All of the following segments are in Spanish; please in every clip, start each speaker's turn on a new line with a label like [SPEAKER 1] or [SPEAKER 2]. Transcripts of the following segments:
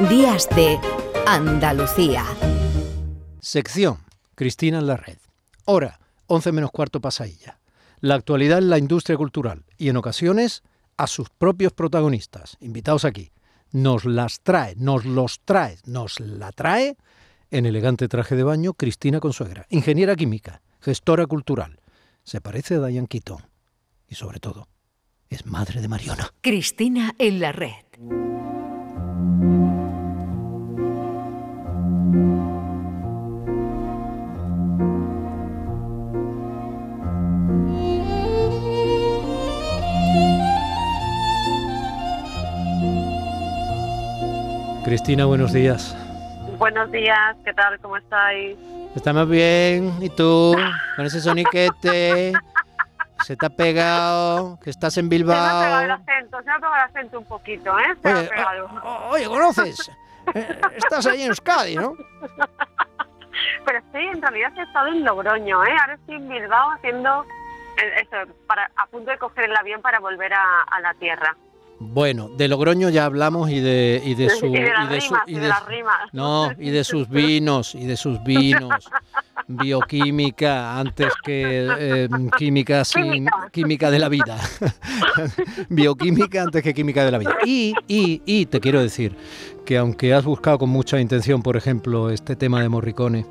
[SPEAKER 1] Días de Andalucía.
[SPEAKER 2] Sección Cristina en la red. Hora 11 menos cuarto pasadilla. La actualidad en la industria cultural y en ocasiones a sus propios protagonistas, invitados aquí. Nos las trae, nos los trae, nos la trae en elegante traje de baño Cristina Consuegra, ingeniera química, gestora cultural. Se parece a Diane Keaton y sobre todo es madre de Mariona.
[SPEAKER 1] Cristina en la red.
[SPEAKER 2] Cristina, buenos días.
[SPEAKER 3] Buenos días, ¿qué tal? ¿Cómo estáis?
[SPEAKER 2] Estamos bien. ¿Y tú? Con ese soniquete. Se te ha pegado, que estás en Bilbao. Se me ha
[SPEAKER 3] pegado el acento, se me ha pegado el acento un poquito, ¿eh? Se oye,
[SPEAKER 2] oye, ¿conoces? Eh, estás ahí en Euskadi, ¿no?
[SPEAKER 3] Pero sí, en realidad he estado en Logroño, ¿eh? Ahora estoy en Bilbao haciendo eh, eso, para, a punto de coger el avión para volver a, a la tierra.
[SPEAKER 2] Bueno, de Logroño ya hablamos y de y de su
[SPEAKER 3] y de, su, y de,
[SPEAKER 2] no y de sus vinos y de sus vinos. Bioquímica antes que eh, química sin química. de la vida. Bioquímica antes que química de la vida. Y, y, y te quiero decir que aunque has buscado con mucha intención por ejemplo este tema de Morricone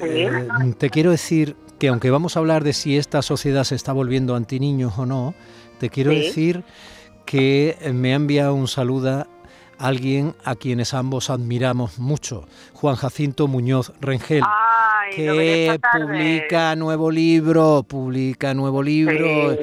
[SPEAKER 2] eh, te quiero decir que aunque vamos a hablar de si esta sociedad se está volviendo anti niños o no te quiero decir que me ha enviado un saludo alguien a quienes ambos admiramos mucho, Juan Jacinto Muñoz Rengel, que publica nuevo libro, publica nuevo libro.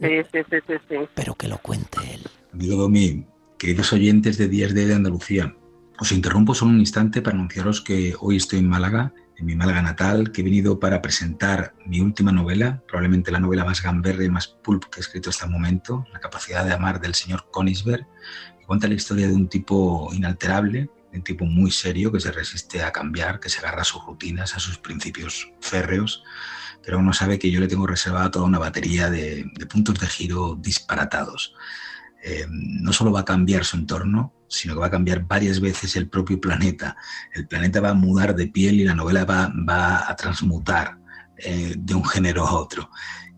[SPEAKER 3] Sí, sí, sí,
[SPEAKER 2] Pero que lo cuente él.
[SPEAKER 4] Amigo Domi, queridos oyentes de Días de Andalucía, os interrumpo solo un instante para anunciaros que hoy estoy en Málaga en mi Málaga natal, que he venido para presentar mi última novela, probablemente la novela más gamberra y más pulp que he escrito hasta el momento, La capacidad de amar del señor Konisberg, que cuenta la historia de un tipo inalterable, un tipo muy serio que se resiste a cambiar, que se agarra a sus rutinas, a sus principios férreos, pero uno sabe que yo le tengo reservada toda una batería de, puntos de giro disparatados. Eh, no solo va a cambiar su entorno, sino que va a cambiar varias veces el propio planeta. El planeta va a mudar de piel y la novela va, va a transmutar eh, de un género a otro.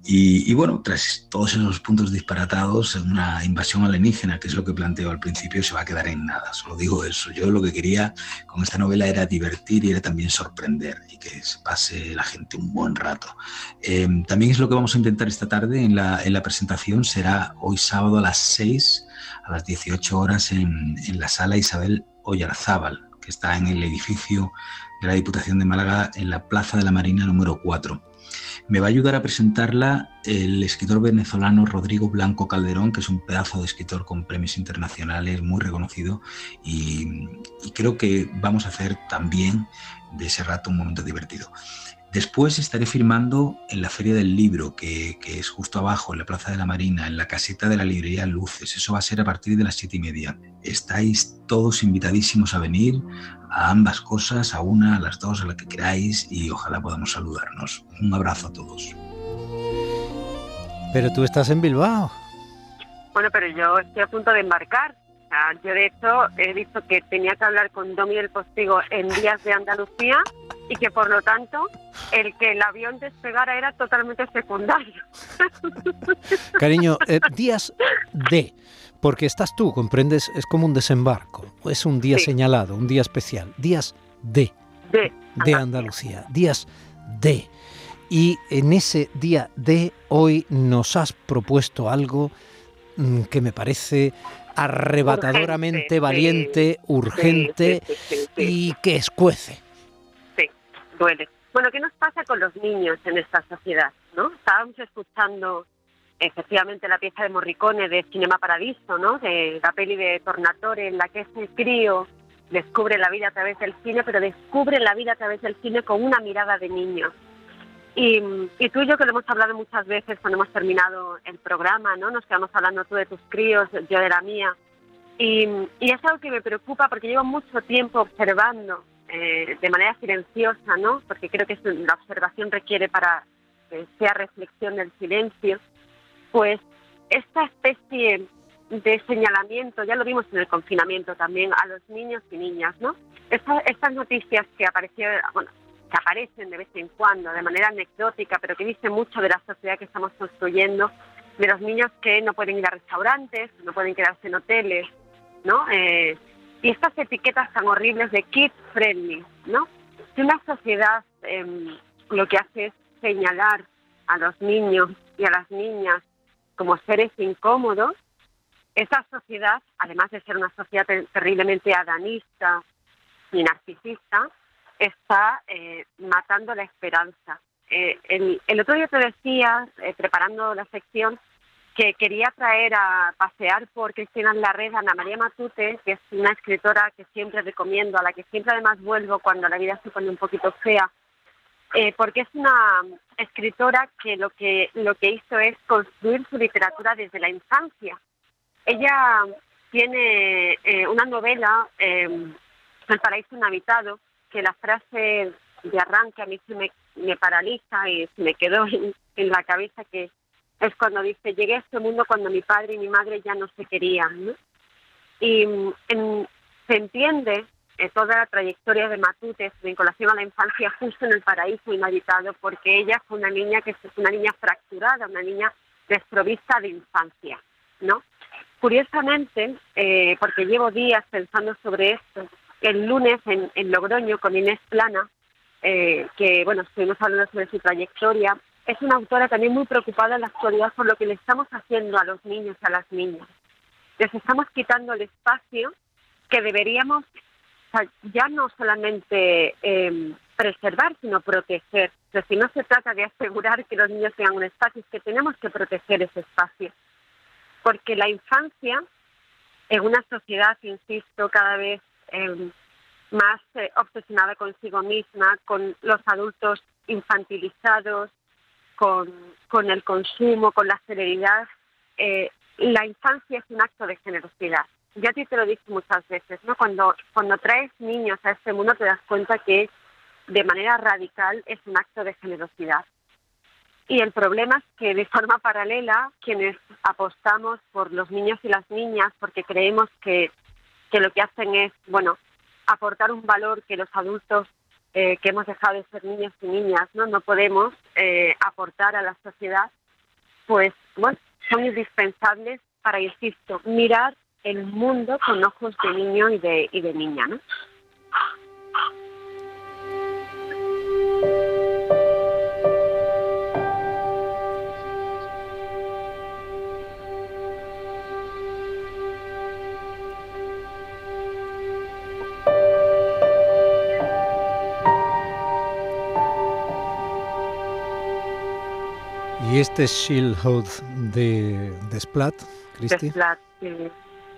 [SPEAKER 4] Y, bueno, tras todos esos puntos disparatados, una invasión alienígena, que es lo que planteo al principio, se va a quedar en nada. Solo digo eso. Yo lo que quería con esta novela era divertir y era también sorprender y que se pase la gente un buen rato. Eh, también es lo que vamos a intentar esta tarde en la, en la presentación. Será hoy sábado a las 6 a las 18 horas en, la sala Isabel Oyarzábal, que está en el edificio de la Diputación de Málaga en la Plaza de la Marina número 4. Me va a ayudar a presentarla el escritor venezolano Rodrigo Blanco Calderón, que es un pedazo de escritor con premios internacionales muy reconocido y, y creo que vamos a hacer también de ese rato un momento divertido. Después estaré firmando en la Feria del Libro, que, es justo abajo, en la Plaza de la Marina, en la caseta de la librería Luces. Eso va a ser a partir de las siete y media. Estáis todos invitadísimos a venir a ambas cosas, a una, a las dos, a la que queráis, y ojalá podamos saludarnos. Un abrazo a todos.
[SPEAKER 2] Pero tú estás en Bilbao.
[SPEAKER 3] Bueno, pero yo estoy a punto de embarcar. Yo de hecho he visto que tenía que hablar con Domi del Postigo en Días de Andalucía y que por lo tanto el que el avión despegara era totalmente secundario.
[SPEAKER 2] Cariño, eh, días de, porque estás tú, comprendes, es como un desembarco, es un día señalado, un día especial, días de,
[SPEAKER 3] de,
[SPEAKER 2] de Andalucía, días de. Y en ese día de hoy nos has propuesto algo mm, que me parece arrebatadoramente valiente, urgente y que escuece.
[SPEAKER 3] Sí, duele. Bueno, ¿qué nos pasa con los niños en esta sociedad? ¿no? Estábamos escuchando efectivamente la pieza de Morricone de Cinema Paradiso, ¿no? de la peli de Tornatore, en la que ese crío descubre la vida a través del cine, pero descubre la vida a través del cine con una mirada de niño. Y, tú y yo que lo hemos hablado muchas veces cuando hemos terminado el programa, ¿no? Nos quedamos hablando tú de tus críos, yo de la mía. Y, es algo que me preocupa porque llevo mucho tiempo observando eh, de manera silenciosa, ¿no? Porque creo que la observación requiere para que sea reflexión del silencio. Pues esta especie de señalamiento, ya lo vimos en el confinamiento también, a los niños y niñas, ¿no? estas noticias que aparecieron, bueno, que aparecen de vez en cuando, de manera anecdótica, pero que dicen mucho de la sociedad que estamos construyendo, de los niños que no pueden ir a restaurantes, no pueden quedarse en hoteles, ¿no? Eh, y estas etiquetas tan horribles de kid friendly, ¿no? Si una sociedad em, lo que hace es señalar a los niños y a las niñas como seres incómodos, esa sociedad, además de ser una sociedad terriblemente adanista y narcisista, está eh, matando la esperanza. Eh, el, otro día te decía, eh, preparando la sección, que quería traer a pasear por Cristina en la a Ana María Matute, que es una escritora que siempre recomiendo, a la que siempre además vuelvo cuando la vida se pone un poquito fea, porque es una escritora que lo que lo que hizo es construir su literatura desde la infancia. Ella tiene una novela, El paraíso inhabitado, que la frase de arranque a mí se me, paraliza y se me quedó en, la cabeza que es cuando dice, llegué a este mundo cuando mi padre y mi madre ya no se querían. Y se entiende eh, toda la trayectoria de Matute, su vinculación a la infancia justo en el paraíso inhabitado, porque ella fue una niña que es una niña fracturada, una niña desprovista de infancia, ¿no? Curiosamente, eh, porque llevo días pensando sobre esto, el lunes en, Logroño con Inés Plana, eh, que bueno, estuvimos hablando sobre su trayectoria. Es una autora también muy preocupada en la actualidad por lo que le estamos haciendo a los niños y a las niñas. Les estamos quitando el espacio que deberíamos ya no solamente em, preservar, sino proteger. Pero si no se trata de asegurar que los niños tengan un espacio, es que tenemos que proteger ese espacio. Porque la infancia, en una sociedad, insisto, cada vez Em, más eh, obsesionada consigo misma, con los adultos infantilizados, con, con el consumo, con la celeridad. Eh, la infancia es un acto de generosidad. Ya a ti te lo dije muchas veces, ¿no? Cuando, cuando traes niños a este mundo te das cuenta que de manera radical es un acto de generosidad. Y el problema es que de forma paralela, quienes apostamos por los niños y las niñas, porque creemos que que lo que hacen es, bueno, aportar un valor que los adultos eh, que hemos dejado de ser niños y niñas no, no podemos eh, aportar a la sociedad, pues bueno, son indispensables para, insisto, mirar el mundo con ojos de niño y de, y de niña, ¿no?
[SPEAKER 2] ¿Y este es Shieldhood de, de Splat, Cristi?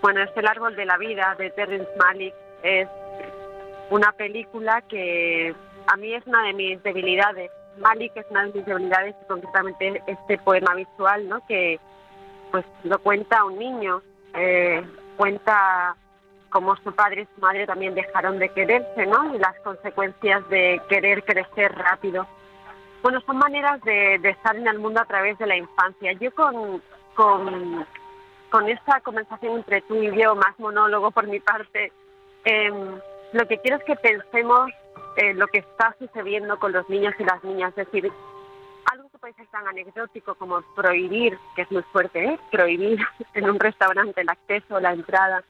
[SPEAKER 3] Bueno, es El árbol de la vida de Terrence Malick. Es una película que a mí es una de mis debilidades. Malick es una de mis debilidades y concretamente este poema visual, ¿no? Que pues lo cuenta un niño, eh, cuenta cómo su padre y su madre también dejaron de quererse, ¿no? Y las consecuencias de querer crecer rápido. Bueno, son maneras de, estar en el mundo a través de la infancia. Yo con, con, esta conversación entre tú y yo, más monólogo por mi parte, em, lo que quiero es que pensemos en lo que está sucediendo con los niños y las niñas. Es decir, algo que puede ser tan anecdótico como prohibir, que es muy fuerte, ¿eh? prohibir en un restaurante el acceso o la entrada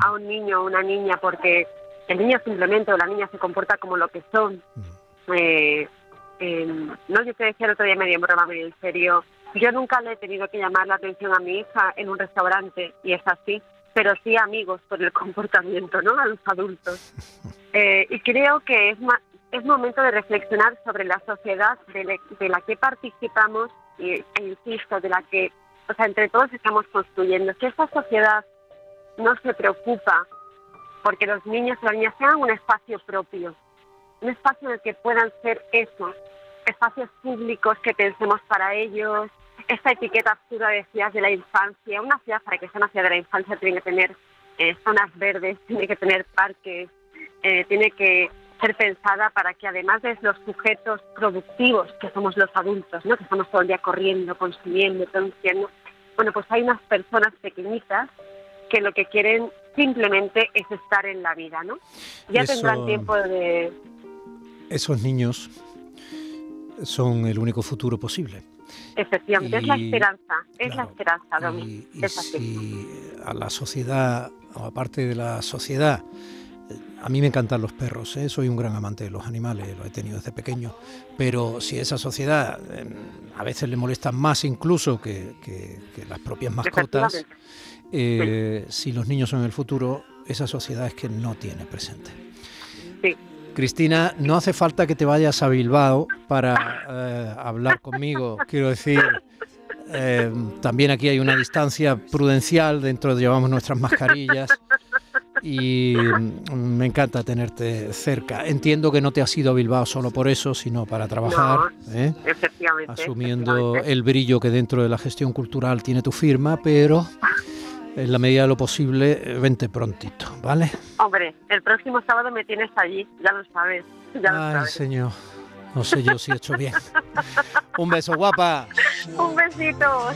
[SPEAKER 3] a un niño o una niña porque el niño simplemente o la niña se comporta como lo que son. Eh, no, yo te decía el otro día medio en broma, medio en serio, yo nunca le he tenido que llamar la atención a mi hija en un restaurante, y es así, pero sí amigos por el comportamiento, ¿no? A los adultos. Eh, y creo que es, es momento de reflexionar sobre la sociedad de, de la que participamos y, e insisto, de la que, o sea, entre todos estamos construyendo. Que esta sociedad no se preocupa porque los niños y las niñas tengan un espacio propio, un espacio en el que puedan ser eso, espacios públicos que pensemos para ellos, esta etiqueta absurda de ciudad de la infancia. Una ciudad, para que sea una ciudad de la infancia, tiene que tener eh, zonas verdes, tiene que tener parques, eh, tiene que ser pensada para que además de los sujetos productivos que somos los adultos, ¿no? que estamos todo el día corriendo, consumiendo, produciendo, bueno, pues hay unas personas pequeñitas que lo que quieren simplemente es estar en la vida, ¿no? Ya
[SPEAKER 2] Eso-
[SPEAKER 3] tendrán tiempo de...
[SPEAKER 2] Esos niños son el único futuro posible.
[SPEAKER 3] Efectivamente, es la
[SPEAKER 2] Y-
[SPEAKER 3] esperanza, es la
[SPEAKER 2] Claro,
[SPEAKER 3] esperanza, Domi.
[SPEAKER 2] Y, y
[SPEAKER 3] es así.
[SPEAKER 2] si a la sociedad, o aparte de la sociedad, eh, a mí me encantan los perros, ¿eh? soy un gran amante de los animales, lo he tenido desde pequeño, pero si esa sociedad eh, a veces le molestan más incluso que, que- que las propias mascotas, eh, si los niños son el futuro, esa sociedad es que no tiene presente.
[SPEAKER 3] Sí.
[SPEAKER 2] Cristina, no hace falta que te vayas a Bilbao para eh, hablar conmigo. Quiero decir, eh, también aquí hay una distancia prudencial, dentro de llevamos nuestras mascarillas y mm, me encanta tenerte cerca. Entiendo que no te has ido a Bilbao solo por eso, sino para trabajar, ¿eh?
[SPEAKER 3] Efectivamente.
[SPEAKER 2] asumiendo
[SPEAKER 3] efectivamente.
[SPEAKER 2] el brillo que dentro de la gestión cultural tiene tu firma, pero en la medida de lo posible, vente prontito, ¿vale?
[SPEAKER 3] Hombre, el próximo sábado me tienes allí, ya lo sabes. Ya lo
[SPEAKER 2] Ay,
[SPEAKER 3] sabes.
[SPEAKER 2] señor. No sé yo si he hecho bien. Un beso, guapa.
[SPEAKER 3] Un besito.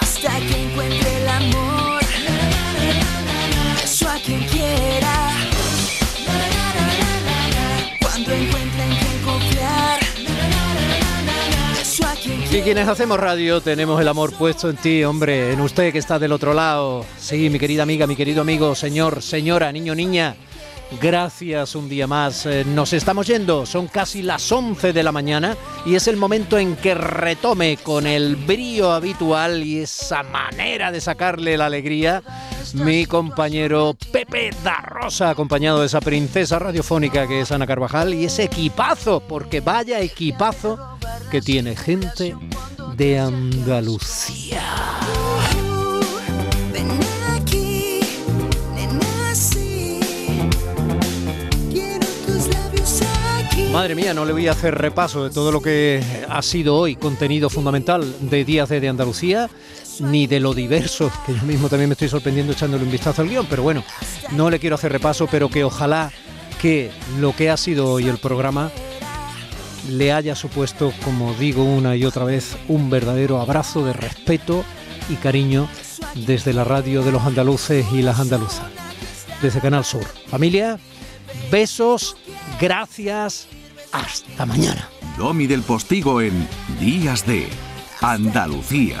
[SPEAKER 5] hasta que encuentre el amor. Eso a quien quiera. Cuando encuentre
[SPEAKER 2] Y quienes hacemos radio tenemos el amor puesto en ti, hombre, en usted que está del otro lado. Sí, mi querida amiga, mi querido amigo, señor, señora, niño, niña. Gracias un día más. Eh, Nos estamos yendo, son casi las 11 de la mañana y es el momento en que retome con el brío habitual y esa manera de sacarle la alegría mi compañero Pepe da Rosa, acompañado de esa princesa radiofónica que es Ana Carvajal y ese equipazo, porque vaya equipazo que tiene gente de Andalucía. Madre mía, no le voy a hacer repaso de todo lo que ha sido hoy contenido fundamental de Días de Andalucía, ni de lo diverso, que yo mismo también me estoy sorprendiendo echándole un vistazo al guion, pero bueno, no le quiero hacer repaso, pero que ojalá que lo que ha sido hoy el programa le haya supuesto, como digo una y otra vez, un verdadero abrazo de respeto y cariño desde la radio de los andaluces y las andaluzas, desde Canal Sur. Familia, besos, gracias, hasta mañana.
[SPEAKER 6] Domi del Postigo en Días de Andalucía.